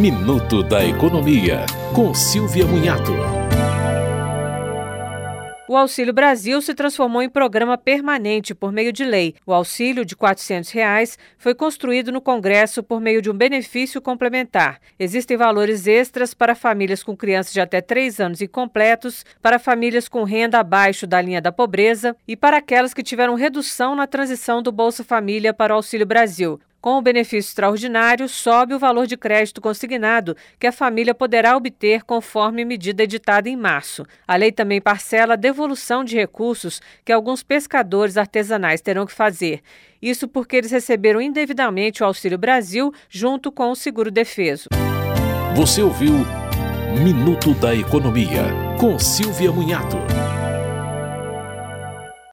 Minuto da Economia, com Silvia Munhato. O Auxílio Brasil se transformou em programa permanente por meio de lei. O auxílio de 400 reais foi construído no Congresso por meio de um benefício complementar. Existem valores extras para famílias com crianças de até 3 anos incompletos, para famílias com renda abaixo da linha da pobreza e para aquelas que tiveram redução na transição do Bolsa Família para o Auxílio Brasil. Com o benefício extraordinário, sobe o valor de crédito consignado que a família poderá obter conforme medida editada em março. A lei também parcela a devolução de recursos que alguns pescadores artesanais terão que fazer. Isso porque eles receberam indevidamente o Auxílio Brasil junto com o seguro defeso. Você ouviu Minuto da Economia, com Silvia Munhato.